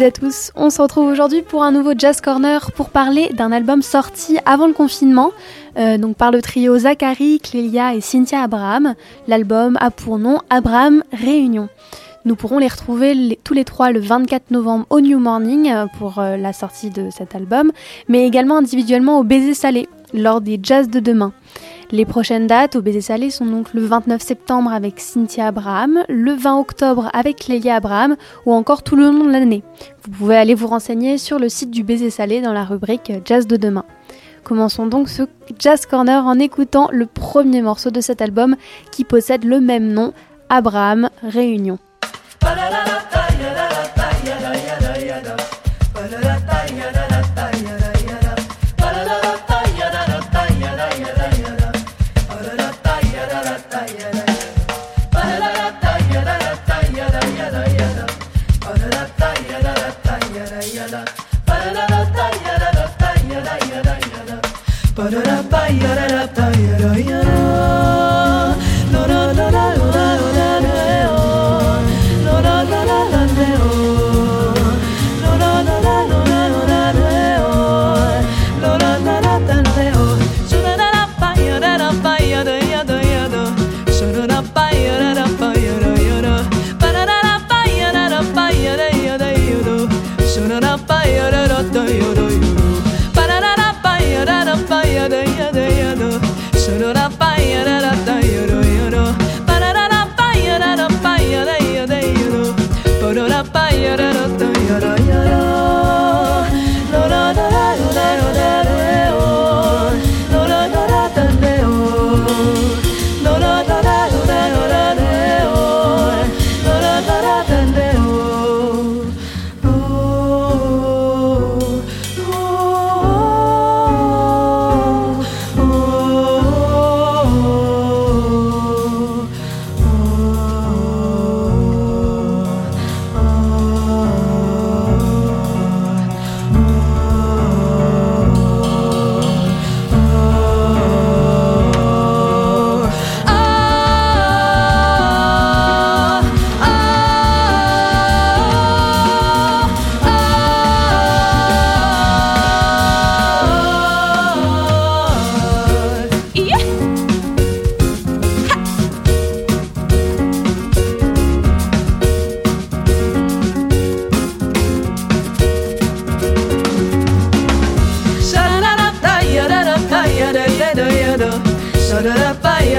Toutes à tous, on se retrouve aujourd'hui pour un nouveau Jazz Corner pour parler d'un album sorti avant le confinement, euh, donc par le trio Zachary, Clélia et Cynthia Abraham. L'album a pour nom Abraham Réunion. Nous pourrons les retrouver tous les trois le 24 novembre au New Morning euh, pour euh, la sortie de cet album, mais également individuellement au Baiser Salé lors des Jazz de demain. Les prochaines dates au Baiser Salé sont donc le 29 septembre avec Cynthia Abraham, le 20 octobre avec Lélia Abraham ou encore tout le long de l'année. Vous pouvez aller vous renseigner sur le site du Baiser Salé dans la rubrique Jazz de demain. Commençons donc ce Jazz Corner en écoutant le premier morceau de cet album qui possède le même nom, Abraham Réunion. Ba-da-da-ba-ya-da-da-ba-ya-da-ya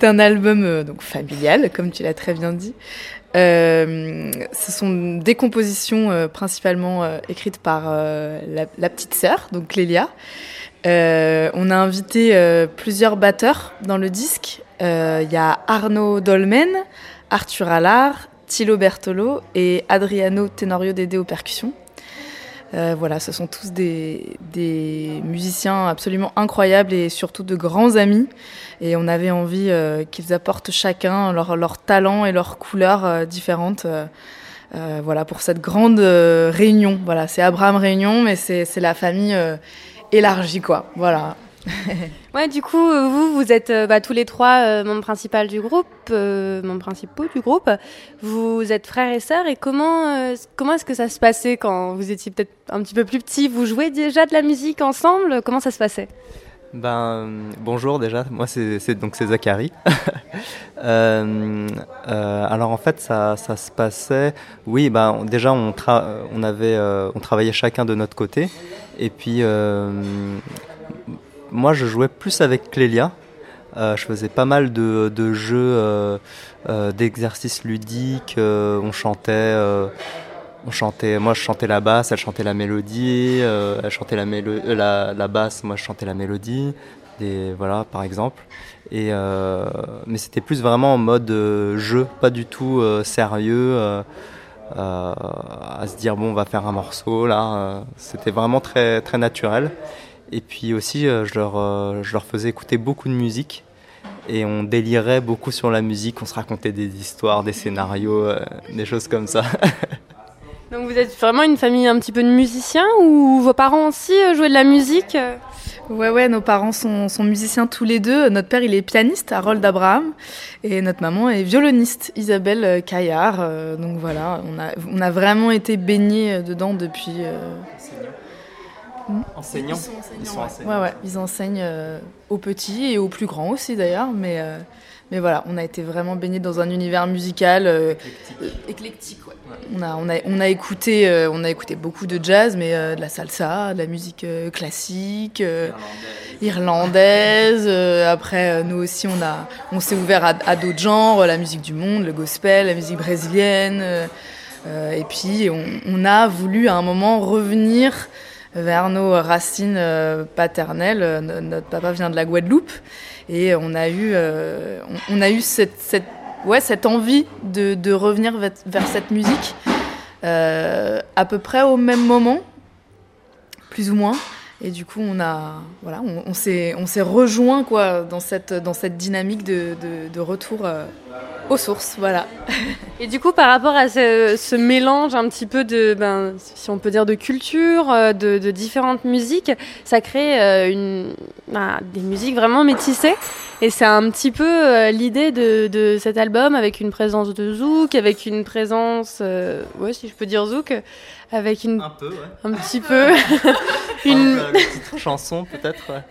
C'est un album euh, donc familial, comme tu l'as très bien dit. Euh, ce sont des compositions euh, principalement écrites par la, petite sœur, donc Clélia. on a invité plusieurs batteurs dans le disque. Il y a Arnaud Dolmen, Arthur Allard, Thilo Bertolo et Adriano Tenorio Dédé aux percussions. Voilà, ce sont tous des, des, musiciens absolument incroyables et surtout de grands amis. Et on avait envie euh, qu'ils apportent chacun leur, leur, talent et leurs couleurs euh, différentes. Euh, voilà, pour cette grande réunion. Voilà, c'est Abraham Réunion, mais c'est la famille élargie, quoi. Voilà. ouais, du coup, vous, vous êtes bah, tous les trois membres principaux du groupe, membres principaux du groupe. Vous êtes frères et sœurs. Et comment, comment est-ce que ça se passait quand vous étiez peut-être un petit peu plus petit Vous jouez déjà de la musique ensemble? Comment ça se passait? Ben, bonjour déjà, moi c'est donc c'est Zachary. euh, euh, alors en fait ça, ça, se passait, oui ben déjà on, on avait euh, on travaillait chacun de notre côté et puis euh, moi je jouais plus avec Clélia. je faisais pas mal de, jeux d'exercices ludiques, on chantait on chantait, moi je chantais la basse, elle chantait la mélodie, euh, elle chantait la, euh, la, basse, moi je chantais la mélodie, voilà par exemple. Et euh, mais c'était plus vraiment en mode jeu, pas du tout sérieux, à se dire bon on va faire un morceau là. c'était vraiment très très naturel. Et puis aussi je leur je leur faisais écouter beaucoup de musique et on délirait beaucoup sur la musique, on se racontait des histoires, des scénarios, des choses comme ça. Donc vous êtes vraiment une famille un petit peu de musiciens ou vos parents aussi euh, jouaient de la musique Ouais, ouais, nos parents sont, sont, musiciens tous les deux. Notre père, il est pianiste, Harold Abraham, et notre maman est violoniste, Isabelle euh, Caillard. Euh, donc voilà, on a, on a vraiment été baignés dedans depuis. Enseignants. Ils sont enseignants. ouais. ouais, ils enseignent aux petits et aux plus grands aussi d'ailleurs, mais. Mais voilà, on a été vraiment baignés dans un univers musical éclectique. ouais. On a, on a, on a écouté, euh, on a écouté beaucoup de jazz, mais euh, de la salsa, de la musique euh, classique, irlandaise. après, nous aussi, on a, on s'est ouvert à, à d'autres genres, la musique du monde, le gospel, la musique brésilienne. et puis, on, on, a voulu à un moment revenir vers nos racines paternelles. Notre papa vient de la Guadeloupe et on a eu, on, on a eu cette, cette ouais, cette envie de, de revenir vers, cette musique euh, à peu près au même moment, plus ou moins. Et du coup, on a, voilà, on, on s'est, on s'est rejoint quoi dans cette, dans cette dynamique de, de, de retour euh, aux sources, voilà. Et du coup, par rapport à ce, ce, mélange un petit peu de, ben, si on peut dire, de culture, euh, de, de différentes musiques, ça crée euh, une, ben, des musiques vraiment métissées. Et c'est un petit peu euh, l'idée de, de, cet album avec une présence de zouk, avec une présence, euh, ouais, si je peux dire zouk, avec une, un peu, ouais. un petit peu, une, petite chanson peut-être.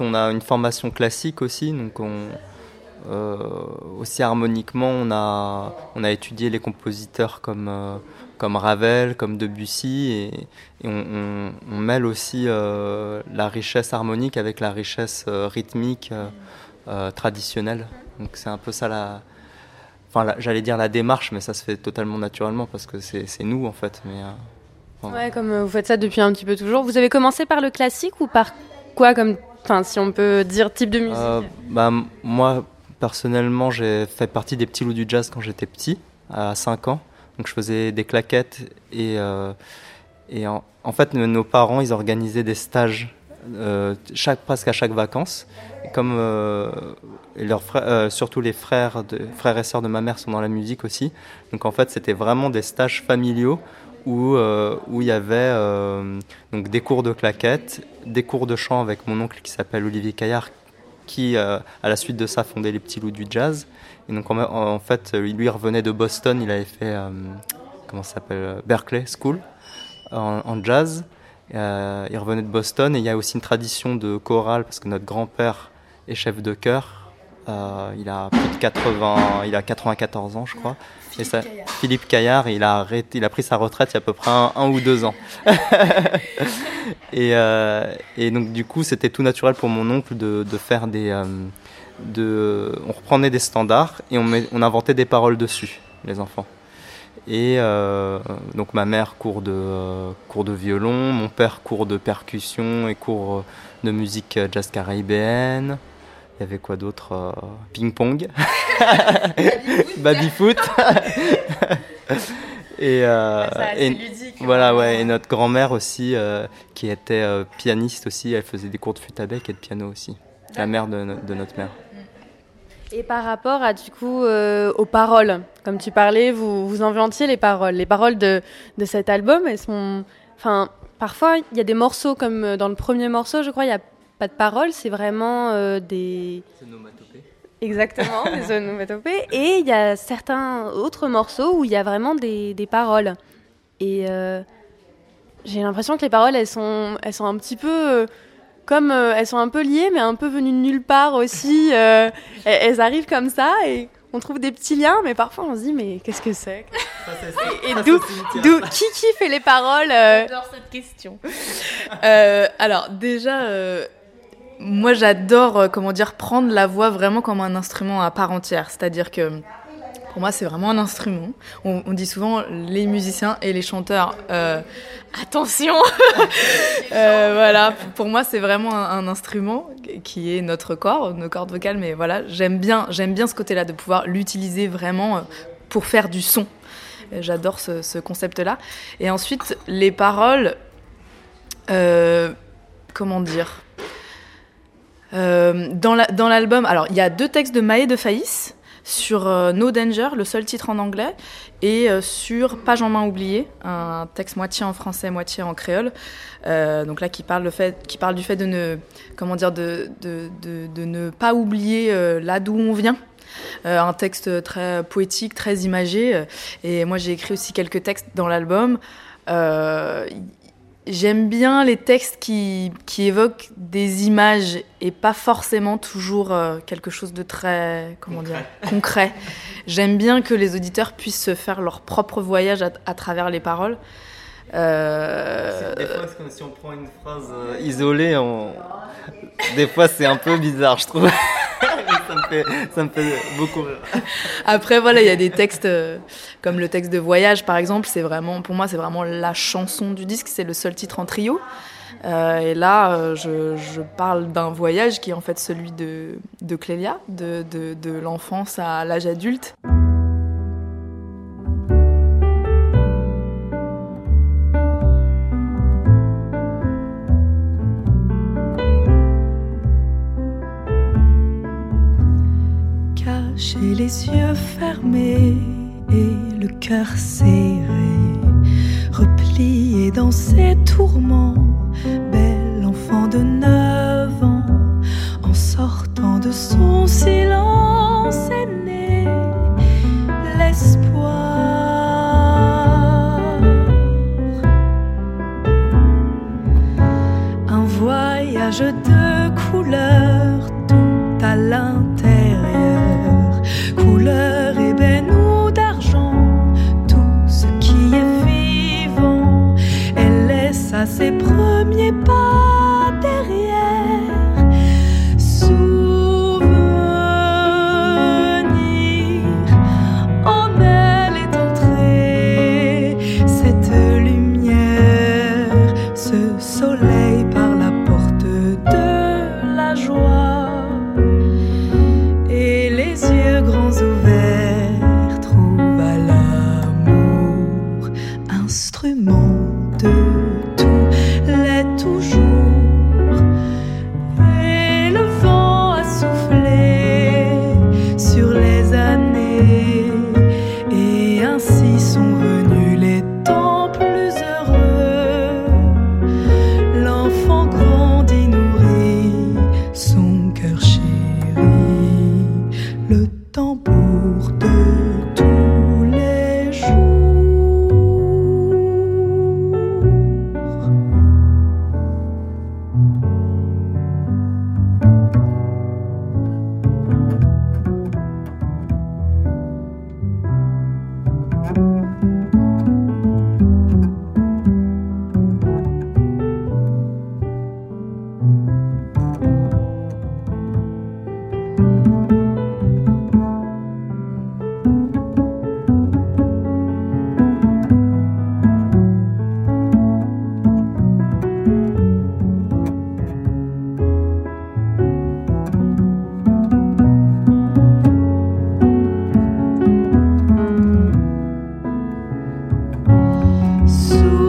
On a une formation classique aussi, donc on, aussi harmoniquement, on a, on a étudié les compositeurs comme, comme Ravel, comme Debussy, et, on, mêle aussi la richesse harmonique avec la richesse rythmique traditionnelle. Donc c'est un peu ça la, enfin j'allais dire la démarche, mais ça se fait totalement naturellement parce que c'est nous en fait. Mais Ouais, comme euh, vous faites ça depuis un petit peu toujours. Vous avez commencé par le classique ou par quoi comme, enfin, si on peut dire type de musique euh, bah, Moi, personnellement, j'ai fait partie des petits loups du jazz quand j'étais petit, à 5 ans. Donc je faisais des claquettes et, euh, et en, fait, nos parents, ils organisaient des stages chaque, presque à chaque vacances. Et leurs surtout les frères, frères et sœurs de ma mère sont dans la musique aussi. Donc en fait, c'était vraiment des stages familiaux où, euh, où il y avait euh, donc des cours de claquettes, des cours de chant avec mon oncle qui s'appelle Olivier Caillard, qui euh, à la suite de ça fondait les petits loups du jazz. Et donc en, fait, lui revenait de Boston, il avait fait comment s'appelle Berkeley School en, jazz. il revenait de Boston et il y a aussi une tradition de chorale parce que notre grand-père est chef de chœur. Il a plus de 80, il a 94 ans, je crois. Philippe Caillard, il a, arrêté, il a pris sa retraite il y a à peu près un, ou deux ans. Euh, et, donc du coup, c'était tout naturel pour mon oncle de, faire des... Euh, de, on reprenait des standards et on, on inventait des paroles dessus, les enfants. Et euh, donc ma mère cours de, cours de violon, mon père cours de percussion et cours de musique jazz caribéenne. Il y avait quoi d'autre euh, Ping-pong, baby-foot. et, euh, voilà, ouais, et notre grand-mère aussi, euh, qui était pianiste aussi, elle faisait des cours de flûte à bec et de piano aussi. La mère de, notre mère. Et par rapport à du coup aux paroles, comme tu parlais, vous vous inventiez les paroles. Les paroles de, de cet album, elles sont, enfin, parfois il y a des morceaux comme dans le premier morceau, je crois, il y a pas de paroles, c'est vraiment euh, des. Exactement, des onomatopées. Et il y a certains autres morceaux où il y a vraiment des, des paroles. Et euh, j'ai l'impression que les paroles, elles sont, elles sont un petit peu. Euh, comme elles sont un peu liées, mais un peu venues de nulle part aussi. elles, elles, arrivent comme ça et on trouve des petits liens, mais parfois on se dit, mais qu'est-ce que c'est? Et, d'où, qui, qui fait les paroles J'adore cette question. alors, déjà moi, j'adore, euh, comment dire, prendre la voix vraiment comme un instrument à part entière. C'est-à-dire que pour moi, c'est vraiment un instrument. On, dit souvent les musiciens et les chanteurs. Euh, attention euh, Voilà, pour moi, c'est vraiment un, instrument qui est notre corps, nos cordes vocales. Mais voilà, j'aime bien, j'aime bien ce côté-là de pouvoir l'utiliser vraiment pour faire du son. J'adore ce, ce concept-là. Et ensuite, les paroles. comment dire euh, dans l'album, alors il y a deux textes de Maë de Faïs sur euh, No Danger, le seul titre en anglais, et euh, sur Page en main oubliée, un texte moitié en français, moitié en créole. donc là, qui parle, le fait, qui parle du fait de ne, comment dire, de, de, de, de ne pas oublier là d'où on vient. un texte très poétique, très imagé. Et moi, j'ai écrit aussi quelques textes dans l'album. J'aime bien les textes qui, qui, évoquent des images et pas forcément toujours euh, quelque chose de très comment dire, concret. J'aime bien que les auditeurs puissent se faire leur propre voyage à, travers les paroles. Euh... Des fois, comme si on prend une phrase euh, isolée, on... des fois c'est un peu bizarre, je trouve. ça, me fait, ça me fait beaucoup rire. Après, voilà, il y a des textes euh, comme le texte de Voyage, par exemple. C'est vraiment, pour moi, c'est vraiment la chanson du disque. C'est le seul titre en trio. Euh, et là, euh, je, je, parle d'un voyage qui est en fait celui de, de Clélia, de, de, de l'enfance à l'âge adulte. Les yeux fermés et le cœur serré, replié dans ses tourments, So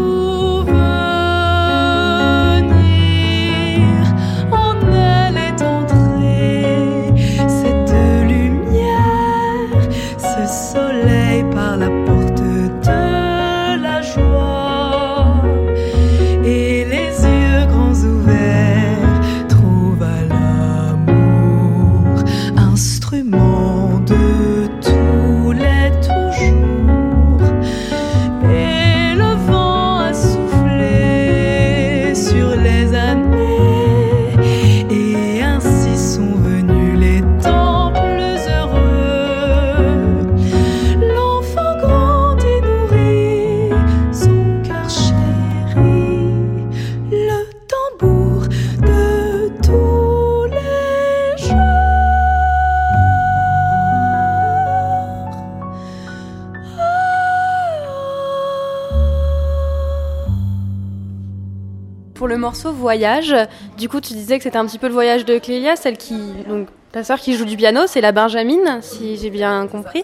Du coup, tu disais que c'était un petit peu le voyage de Clélia, celle qui. Donc, ta sœur qui joue du piano, c'est la Benjamine, si j'ai bien compris.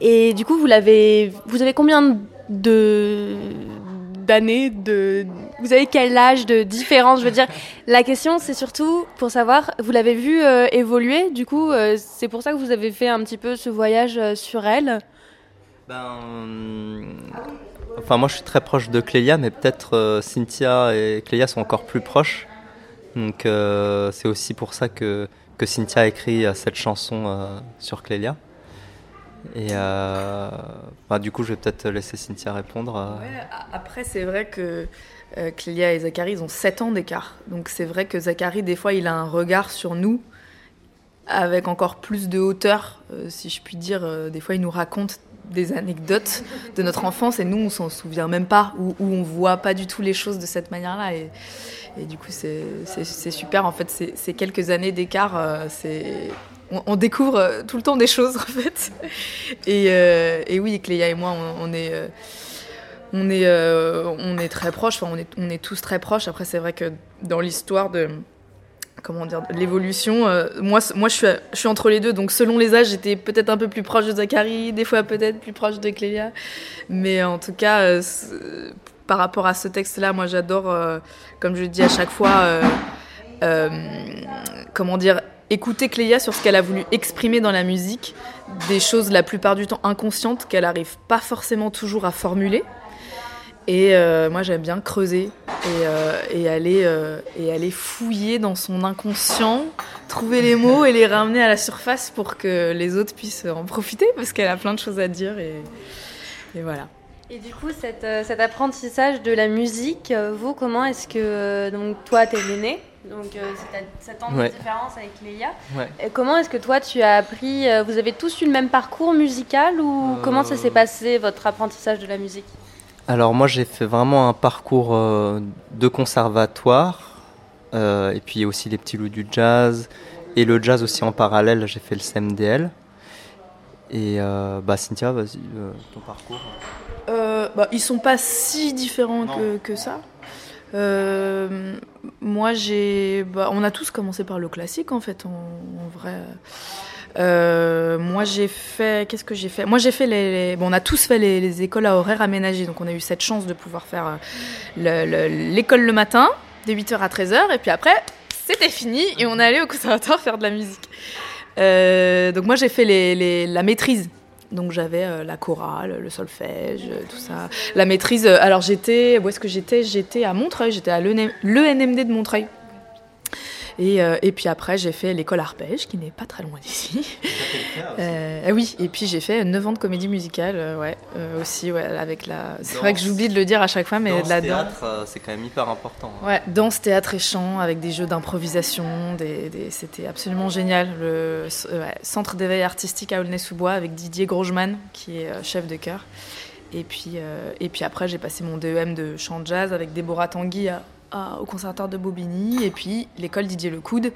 Et du coup, vous l'avez. Vous avez combien de d'années de vous avez quel âge de différence? Je veux dire la question c'est surtout pour savoir vous l'avez vu euh, évoluer? Du coup euh, c'est pour ça que vous avez fait un petit peu ce voyage euh, sur elle? Ben, enfin, moi je suis très proche de Clélia, mais peut-être euh, Cynthia et Clélia sont encore plus proches. Donc euh, c'est aussi pour ça que, que Cynthia a écrit euh, cette chanson sur Clélia. Et bah, du coup, je vais peut-être laisser Cynthia répondre. après, c'est vrai que Clélia et Zachary, ils ont 7 ans d'écart. Donc c'est vrai que Zachary, des fois, il a un regard sur nous avec encore plus de hauteur, si je puis dire. Des fois, il nous raconte des anecdotes de notre enfance et nous, on s'en souvient même pas, ou, on voit pas du tout les choses de cette manière-là. Et, et du coup, c'est super. En fait, ces quelques années d'écart, euh, c'est... On, découvre euh, tout le temps des choses, en fait. Et, euh, et oui, Cléa et moi, on, on est... on est, on est très proches, enfin, on, est, on est tous très proches. Après, c'est vrai que dans l'histoire de comment dire l'évolution, euh, moi, moi je, suis, je suis entre les deux. Donc, selon les âges, j'étais peut-être un peu plus proche de Zachary, des fois peut-être plus proche de Clélia. Mais en tout cas, euh, par rapport à ce texte-là, moi, j'adore, euh, comme je dis à chaque fois, comment dire, écouter Cléa sur ce qu'elle a voulu exprimer dans la musique, des choses la plupart du temps inconscientes qu'elle n'arrive pas forcément toujours à formuler. Et euh, moi, j'aime bien creuser et, euh, et aller, euh, et aller fouiller dans son inconscient, trouver les mots et les ramener à la surface pour que les autres puissent en profiter parce qu'elle a plein de choses à dire. Et, et voilà. Et du coup, cette, cet apprentissage de la musique, vous, comment est-ce que. donc, toi, t'es l'aîné, donc c'est 7 ans de Ouais. différence avec Léa. Ouais. Et comment est-ce que toi, tu as appris. vous avez tous eu le même parcours musical ou Euh, comment ça s'est passé, votre apprentissage de la musique? Alors moi j'ai fait vraiment un parcours euh, de conservatoire euh, et puis aussi les petits loups du jazz et le jazz aussi en parallèle j'ai fait le CMDL et euh, bah Cynthia vas-y ton parcours bah, ils sont pas si différents que, que ça. Moi, j'ai. Bah, on a tous commencé par le classique, en fait, en, en vrai. Euh, moi, j'ai fait. Qu'est-ce que j'ai fait? Moi, j'ai fait les. les- Bon, on a tous fait les, les écoles à horaires aménagés, donc on a eu cette chance de pouvoir faire euh, le- le- l'école le, matin, de 8h à 13h, et puis après, c'était fini, et on allé au conservatoire faire de la musique. Euh, donc, moi, j'ai fait les, la maîtrise. Donc j'avais la chorale, le solfège, tout ça. La maîtrise, alors j'étais, où est-ce que j'étais? J'étais à Montreuil, j'étais à l'ENMD de Montreuil. Et, euh, et puis après, j'ai fait l'école arpège, qui n'est pas très loin d'ici. Euh, oui, et puis j'ai fait 9 ans de comédie musicale, euh, ouais, aussi, ouais, avec la... C'est vrai que j'oublie de le dire à chaque fois, mais Danse, de la danse. théâtre, c'est quand même hyper important hein. Ouais, danse, théâtre et chant avec des jeux d'improvisation, des, des- c'était absolument génial. Le ouais, centre d'éveil artistique à Aulnay-sous-Bois avec Didier Grosjean qui est chef de chœur. Et puis, euh, et puis après, j'ai passé mon DEM de chant jazz avec Déborah Tanguy à- à- au conservatoire de Bobigny et puis l'école Didier Lecoude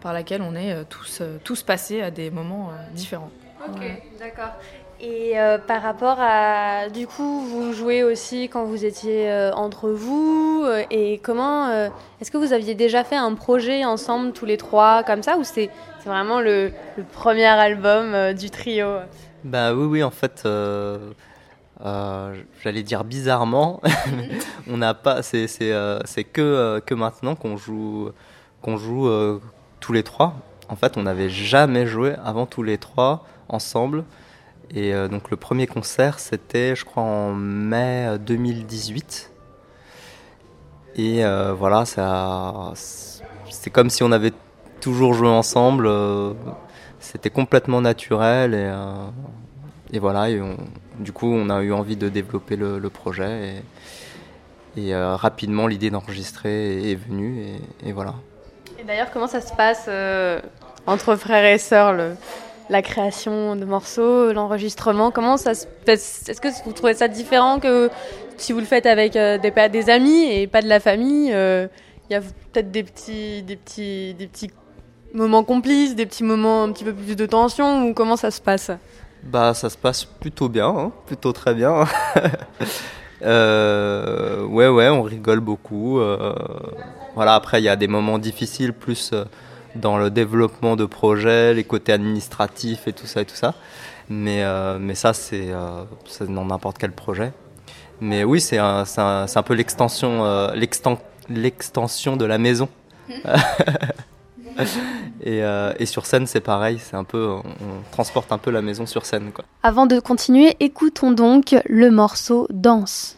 par laquelle on est euh, tous, euh, tous passés à des moments euh, différents. Ok, d'accord. Et euh, par rapport à, du coup, vous jouez aussi quand vous étiez euh, entre vous, euh, et comment, euh, est-ce que vous aviez déjà fait un projet ensemble tous les trois comme ça, ou c'est c'est vraiment le, le premier album euh, du trio? Bah oui, oui, en fait, euh, j'allais dire bizarrement, on n'a pas, c'est euh, que euh, que maintenant qu'on joue qu'on joue tous les trois. En fait, on n'avait jamais joué avant tous les trois ensemble. Et donc le premier concert, c'était, je crois, en mai euh, 2018. Et voilà, ça, c'est comme si on avait toujours joué ensemble. c'était complètement naturel et, et voilà. Et du coup, on a eu envie de développer le, projet et, euh, rapidement l'idée d'enregistrer est, venue et, voilà. Et d'ailleurs, comment ça se passe euh, entre frères et sœurs, la création de morceaux, l'enregistrement? Comment ça se passe? Est-ce que vous trouvez ça différent que si vous le faites avec euh, des, des amis et pas de la famille Il y a peut-être des petits, des, petits, des petits moments complices, des petits moments un petit peu plus de tension ou comment ça se passe? Bah, ça se passe plutôt bien, hein, plutôt très bien. Euh, ouais, ouais, on rigole beaucoup. euh, voilà, après, il y a des moments difficiles, plus euh, dans le développement de projets, les côtés administratifs et tout ça et tout ça. Mais, euh, mais ça, c'est dans n'importe quel projet. Mais oui, c'est un, un, peu l'extension, l'exten- l'extension de la maison. et, euh, et sur scène, c'est pareil. C'est un peu, on, transporte un peu la maison sur scène, quoi. Avant de continuer, écoutons donc le morceau. Danse,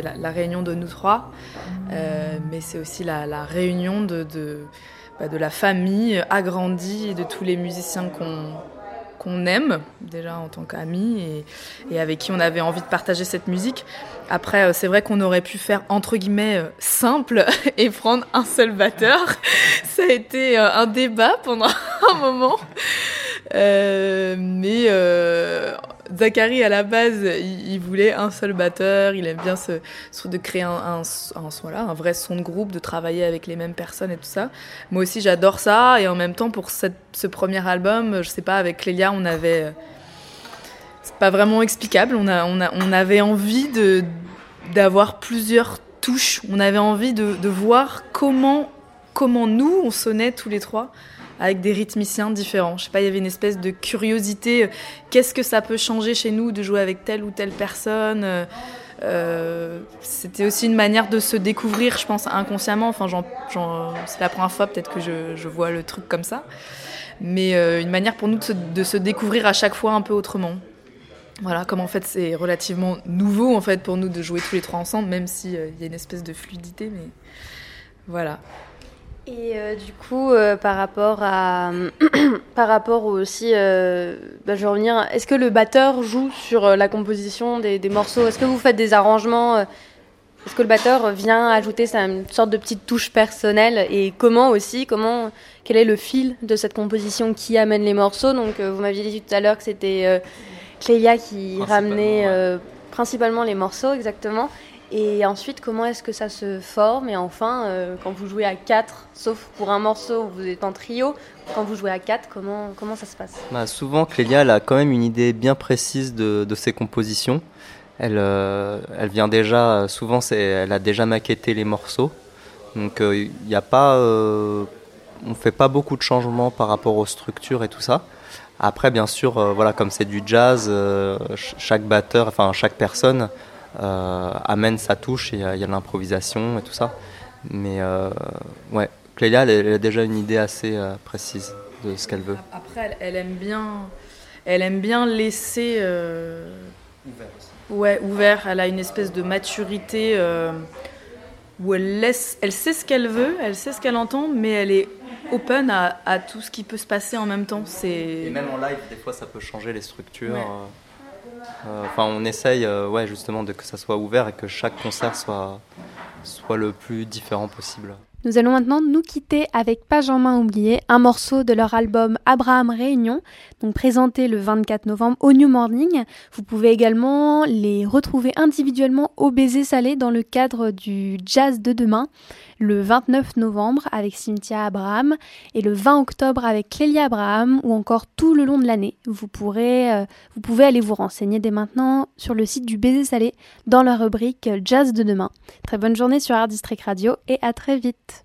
la, réunion de nous trois, euh, mais c'est aussi la, réunion de, bah, de, la famille agrandie et de tous les musiciens qu'on qu'on aime déjà en tant qu'amis et, avec qui on avait envie de partager cette musique. Après, euh, c'est vrai qu'on aurait pu faire entre guillemets euh, simple et prendre un seul batteur. Ça a été un débat pendant un moment. mais Zachary, à la base, il, voulait un seul batteur, il aime bien ce, de créer un, un, vrai son de groupe, de travailler avec les mêmes personnes et tout ça. Moi aussi, j'adore ça, et en même temps, pour ce premier album, je sais pas, avec Clélia, on avait. Euh, c'est pas vraiment explicable, on, a, on, a, on avait envie de, d'avoir plusieurs touches, on avait envie de, de voir comment, comment nous, on sonnait tous les trois avec des rythmiciens différents. Je sais pas, il y avait une espèce de curiosité. Euh, qu'est-ce que ça peut changer chez nous de jouer avec telle ou telle personne euh, euh, C'était aussi une manière de se découvrir, je pense, inconsciemment. Enfin, c'est la première fois peut-être que je, vois le truc comme ça. Mais une manière pour nous de se, découvrir à chaque fois un peu autrement. Voilà, comme en fait c'est relativement nouveau en fait pour nous de jouer tous les trois ensemble, même s'il y a une espèce de fluidité, mais voilà. Et euh, du coup, euh, par rapport à, par rapport aussi, euh, bah, je vais revenir. Est-ce que le batteur joue sur la composition des, des morceaux? Est-ce que vous faites des arrangements Est-ce que le batteur vient ajouter ça, une sorte de petite touche personnelle? Et comment aussi Comment Quel est le fil de cette composition qui amène les morceaux? Donc, vous m'aviez dit tout à l'heure que c'était Clélia qui ramenait principalement les morceaux, exactement. Et ensuite, comment est-ce que ça se forme Et enfin, euh, quand vous jouez à 4, sauf pour un morceau où vous êtes en trio, quand vous jouez à 4, comment, comment ça se passe? Bah, Souvent, Clélia elle a quand même une idée bien précise de, de ses compositions. Elle, euh, elle vient déjà, souvent, elle a déjà maquetté les morceaux. Donc, il euh, a pas. on ne fait pas beaucoup de changements par rapport aux structures et tout ça. Après, bien sûr, voilà, comme c'est du jazz, chaque batteur, enfin chaque personne euh, amène sa touche et il y a, de l'improvisation et tout ça. Mais euh, ouais, Clélia, elle, a déjà une idée assez euh, précise de ce qu'elle veut. Après, elle, aime bien, elle aime bien laisser ouvert. Ouais, ouvert. Elle a une espèce de maturité où elle laisse, elle sait ce qu'elle veut, elle sait ce qu'elle entend, mais elle est open à, à, tout ce qui peut se passer en même temps. C'est et même en live, des fois, ça peut changer les structures. Euh, enfin, on essaye, euh, ouais, justement, de que ça soit ouvert et que chaque concert soit, soit le plus différent possible. Nous allons maintenant nous quitter avec Page en main oubliée, un morceau de leur album Abraham Réunion, donc présenté le 24 novembre au New Morning. Vous pouvez également les retrouver individuellement au Baiser Salé dans le cadre du Jazz de demain le 29 novembre avec Cynthia Abraham et le 20 octobre avec Clélia Abraham ou encore tout le long de l'année. Vous, euh, vous pouvez aller vous renseigner dès maintenant sur le site du Baiser Salé dans la rubrique Jazz de demain. Très bonne journée sur Art District Radio et à très vite.